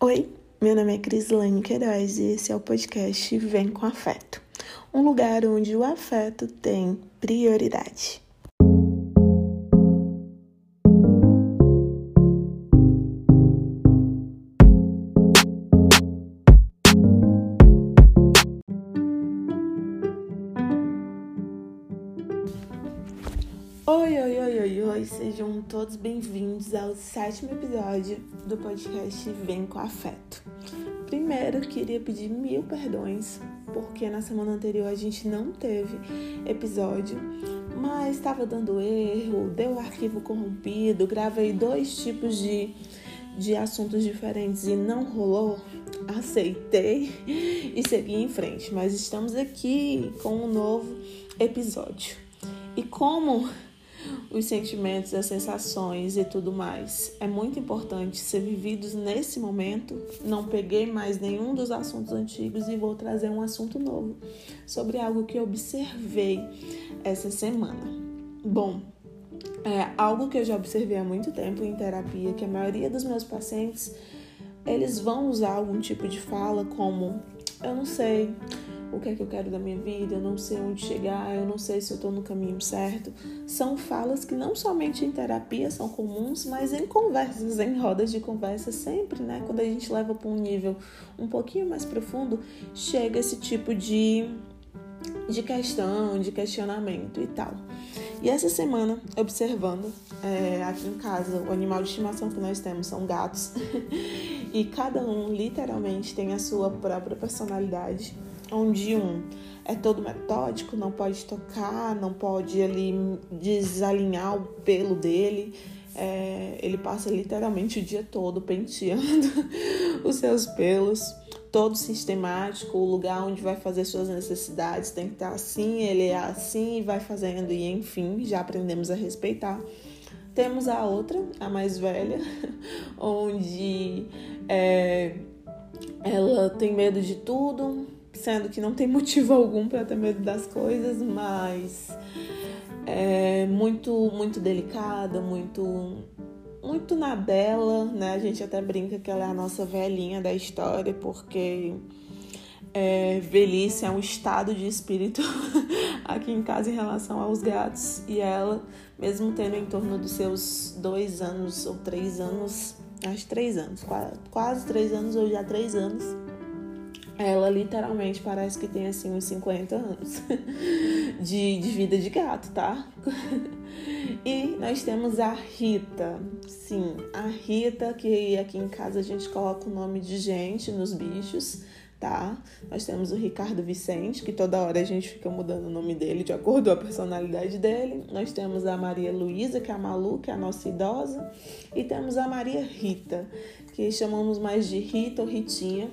Oi, meu nome é Crislane Queiroz e esse é o podcast Vem com Afeto um lugar onde o afeto tem prioridade. Oi, oi, oi, sejam todos bem-vindos ao sétimo episódio do podcast Vem com Afeto. Primeiro, queria pedir mil perdões, porque na semana anterior a gente não teve episódio, mas estava dando erro, deu arquivo corrompido, gravei dois tipos de, de assuntos diferentes e não rolou. Aceitei e segui em frente, mas estamos aqui com um novo episódio. E como os sentimentos, as sensações e tudo mais. É muito importante ser vividos nesse momento. Não peguei mais nenhum dos assuntos antigos e vou trazer um assunto novo sobre algo que observei essa semana. Bom, é algo que eu já observei há muito tempo em terapia, que a maioria dos meus pacientes eles vão usar algum tipo de fala como eu não sei, o que é que eu quero da minha vida, eu não sei onde chegar, eu não sei se eu estou no caminho certo. São falas que não somente em terapia são comuns, mas em conversas, em rodas de conversa, sempre, né? Quando a gente leva para um nível um pouquinho mais profundo, chega esse tipo de, de questão, de questionamento e tal. E essa semana, observando é, aqui em casa, o animal de estimação que nós temos são gatos, e cada um literalmente tem a sua própria personalidade onde um é todo metódico, não pode tocar, não pode ali desalinhar o pelo dele. É, ele passa literalmente o dia todo penteando os seus pelos, todo sistemático, o lugar onde vai fazer suas necessidades tem que estar assim, ele é assim e vai fazendo, e enfim, já aprendemos a respeitar. Temos a outra, a mais velha, onde é, ela tem medo de tudo, sendo que não tem motivo algum para ter medo das coisas, mas é muito muito delicada, muito muito na dela, né? A gente até brinca que ela é a nossa velhinha da história, porque é, velhice é um estado de espírito aqui em casa em relação aos gatos. E ela, mesmo tendo em torno dos seus dois anos ou três anos, acho três anos, quase, quase três anos ou já três anos, ela literalmente parece que tem assim uns 50 anos de, de vida de gato, tá? E nós temos a Rita. Sim, a Rita, que aqui em casa a gente coloca o nome de gente nos bichos, tá? Nós temos o Ricardo Vicente, que toda hora a gente fica mudando o nome dele de acordo com a personalidade dele. Nós temos a Maria Luísa, que é a Malu, que é a nossa idosa. E temos a Maria Rita, que chamamos mais de Rita ou Ritinha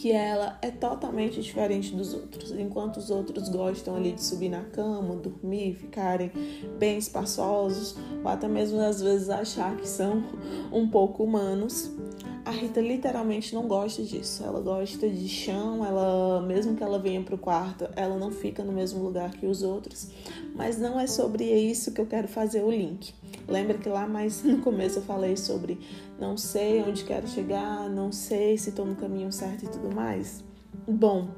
que ela é totalmente diferente dos outros. Enquanto os outros gostam ali de subir na cama, dormir, ficarem bem espaçosos, ou até mesmo às vezes achar que são um pouco humanos, a Rita literalmente não gosta disso. Ela gosta de chão, ela mesmo que ela venha para o quarto, ela não fica no mesmo lugar que os outros. Mas não é sobre isso que eu quero fazer o link. Lembra que lá mais no começo eu falei sobre não sei onde quero chegar, não sei se estou no caminho certo e tudo mais? Bom,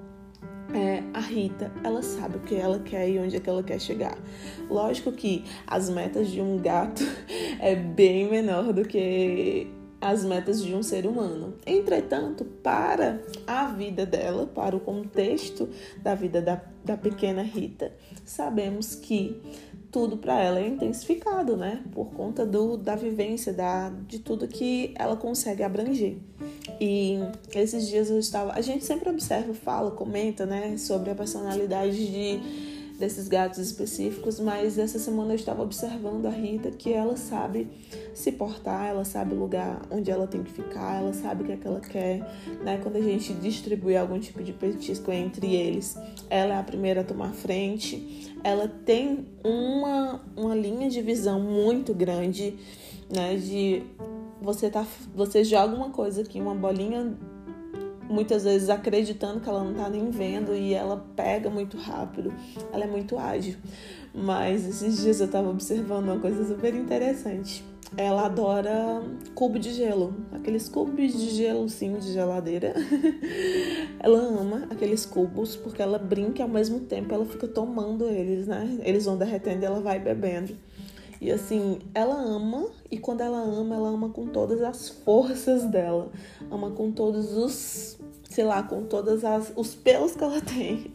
é, a Rita, ela sabe o que ela quer e onde é que ela quer chegar. Lógico que as metas de um gato é bem menor do que as metas de um ser humano. Entretanto, para a vida dela, para o contexto da vida da, da pequena Rita, sabemos que tudo para ela é intensificado, né? Por conta do, da vivência, da, de tudo que ela consegue abranger. E esses dias eu estava. A gente sempre observa, fala, comenta, né? Sobre a personalidade de desses gatos específicos, mas essa semana eu estava observando a Rita que ela sabe se portar, ela sabe o lugar onde ela tem que ficar, ela sabe o que é que ela quer, né? Quando a gente distribui algum tipo de petisco entre eles, ela é a primeira a tomar frente. Ela tem uma, uma linha de visão muito grande, né? De você tá você joga uma coisa aqui, uma bolinha muitas vezes acreditando que ela não tá nem vendo e ela pega muito rápido. Ela é muito ágil. Mas esses dias eu tava observando uma coisa super interessante. ela adora cubo de gelo, aqueles cubos de gelo sim de geladeira. ela ama aqueles cubos porque ela brinca e ao mesmo tempo ela fica tomando eles, né? Eles vão derretendo e ela vai bebendo. E assim, ela ama, e quando ela ama, ela ama com todas as forças dela. Ama com todos os, sei lá, com todas as os pelos que ela tem.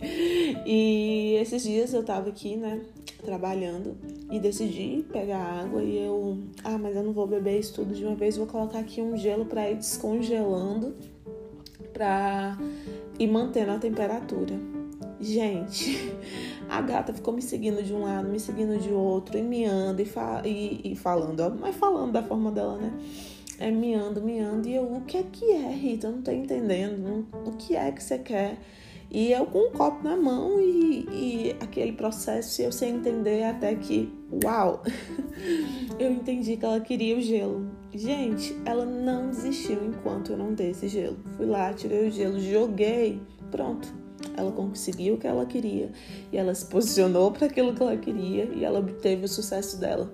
E esses dias eu tava aqui, né, trabalhando e decidi pegar água e eu, ah, mas eu não vou beber isso tudo de uma vez, vou colocar aqui um gelo para ir descongelando para ir mantendo a temperatura. Gente, a gata ficou me seguindo de um lado, me seguindo de outro, e miando e, fa e, e falando, ó, mas falando da forma dela, né? É miando, miando, e eu, o que é que é, Rita? Eu não tô entendendo, o que é que você quer? E eu com um copo na mão e, e aquele processo eu sem entender até que, uau, eu entendi que ela queria o gelo. Gente, ela não desistiu enquanto eu não dei esse gelo. Fui lá, tirei o gelo, joguei, pronto ela conseguiu o que ela queria e ela se posicionou para aquilo que ela queria e ela obteve o sucesso dela.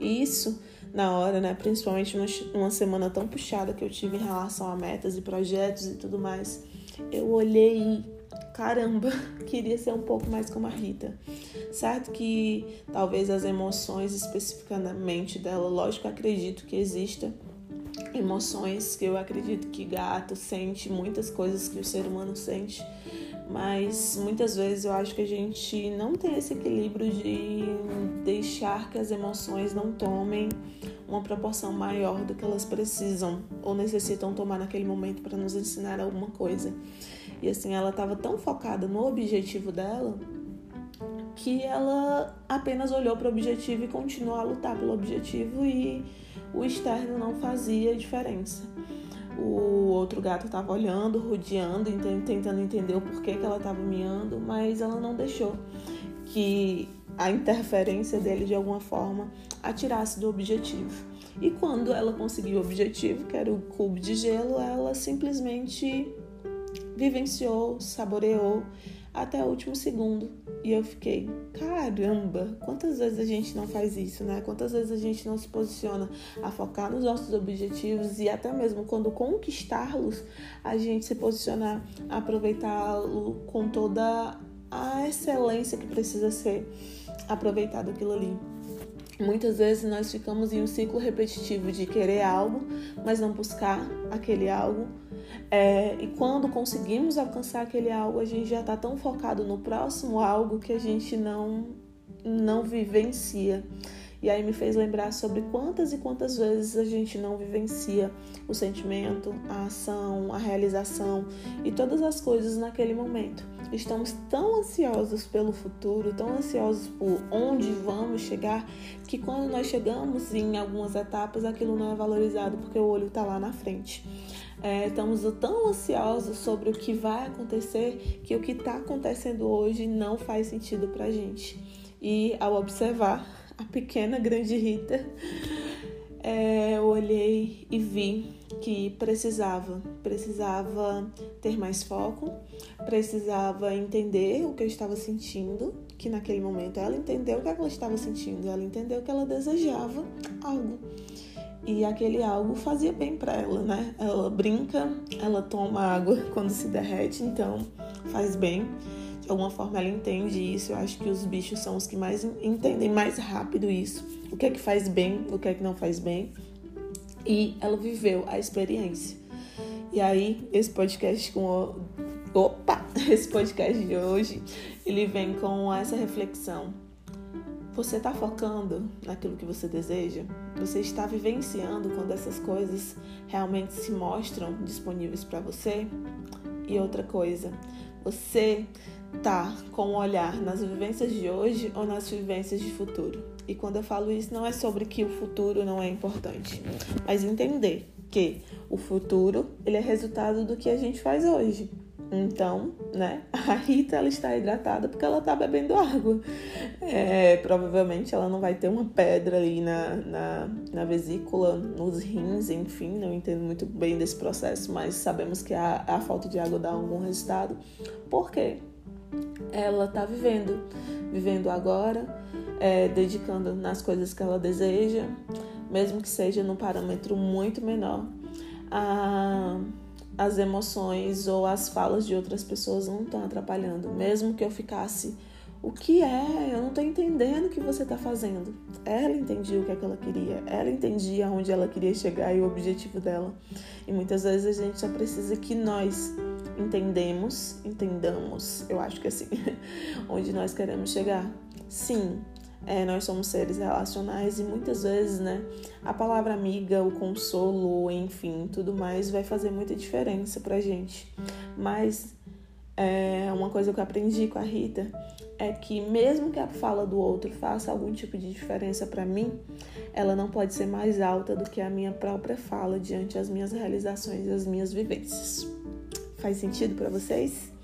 E isso na hora, né, principalmente numa semana tão puxada que eu tive em relação a metas e projetos e tudo mais, eu olhei e caramba, queria ser um pouco mais como a Rita. Certo que talvez as emoções especificamente dela, lógico, acredito que exista emoções que eu acredito que gato sente muitas coisas que o ser humano sente mas muitas vezes eu acho que a gente não tem esse equilíbrio de deixar que as emoções não tomem uma proporção maior do que elas precisam ou necessitam tomar naquele momento para nos ensinar alguma coisa. E assim, ela estava tão focada no objetivo dela que ela apenas olhou para o objetivo e continuou a lutar pelo objetivo e o externo não fazia diferença. O outro gato estava olhando, rodeando, tentando entender o porquê que ela estava miando, mas ela não deixou que a interferência dele de alguma forma atirasse do objetivo. E quando ela conseguiu o objetivo, que era o cubo de gelo, ela simplesmente vivenciou, saboreou até o último segundo. E eu fiquei, caramba, quantas vezes a gente não faz isso, né? Quantas vezes a gente não se posiciona a focar nos nossos objetivos e até mesmo quando conquistá-los, a gente se posicionar aproveitá-lo com toda a excelência que precisa ser aproveitado aquilo ali. Muitas vezes nós ficamos em um ciclo repetitivo de querer algo, mas não buscar aquele algo. É, e quando conseguimos alcançar aquele algo, a gente já está tão focado no próximo algo que a gente não, não vivencia. E aí me fez lembrar sobre quantas e quantas vezes a gente não vivencia o sentimento, a ação, a realização e todas as coisas naquele momento. Estamos tão ansiosos pelo futuro, tão ansiosos por onde vamos chegar, que quando nós chegamos em algumas etapas, aquilo não é valorizado porque o olho está lá na frente. É, estamos tão ansiosos sobre o que vai acontecer que o que está acontecendo hoje não faz sentido para gente. E ao observar a pequena grande Rita, é, eu olhei e vi que precisava, precisava ter mais foco, precisava entender o que eu estava sentindo, que naquele momento ela entendeu o que ela estava sentindo, ela entendeu que ela desejava algo. E aquele algo fazia bem para ela, né? Ela brinca, ela toma água quando se derrete, então faz bem. De alguma forma ela entende isso. Eu acho que os bichos são os que mais entendem mais rápido isso. O que é que faz bem, o que é que não faz bem. E ela viveu a experiência. E aí, esse podcast com o... Opa! Esse podcast de hoje, ele vem com essa reflexão. Você está focando naquilo que você deseja? Você está vivenciando quando essas coisas realmente se mostram disponíveis para você? E outra coisa, você tá com o olhar nas vivências de hoje ou nas vivências de futuro? E quando eu falo isso, não é sobre que o futuro não é importante, mas entender que o futuro ele é resultado do que a gente faz hoje. Então, né, a Rita ela está hidratada porque ela está bebendo água. É, provavelmente ela não vai ter uma pedra ali na, na, na, vesícula, nos rins, enfim, não entendo muito bem desse processo, mas sabemos que a, a falta de água dá algum resultado. Por quê? Ela está vivendo, vivendo agora, é, dedicando nas coisas que ela deseja, mesmo que seja num parâmetro muito menor, a, as emoções ou as falas de outras pessoas não estão atrapalhando. Mesmo que eu ficasse, o que é? Eu não estou entendendo o que você está fazendo. Ela entendia o que, é que ela queria, ela entendia onde ela queria chegar e o objetivo dela. E muitas vezes a gente só precisa que nós entendemos, entendamos, eu acho que é assim, onde nós queremos chegar. Sim, é, nós somos seres relacionais e muitas vezes, né, a palavra amiga, o consolo, enfim, tudo mais vai fazer muita diferença pra gente. Mas é, uma coisa que eu aprendi com a Rita é que mesmo que a fala do outro faça algum tipo de diferença para mim, ela não pode ser mais alta do que a minha própria fala diante das minhas realizações e das minhas vivências. Faz sentido para vocês?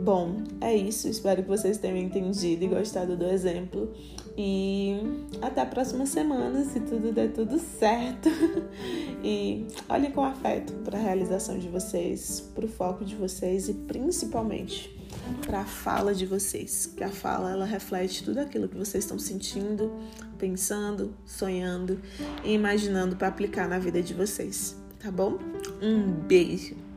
Bom, é isso. Espero que vocês tenham entendido e gostado do exemplo. E até a próxima semana, se tudo der tudo certo. E olhem com afeto para a realização de vocês, para o foco de vocês e principalmente para a fala de vocês. Que a fala ela reflete tudo aquilo que vocês estão sentindo, pensando, sonhando e imaginando para aplicar na vida de vocês. Tá bom? Um beijo.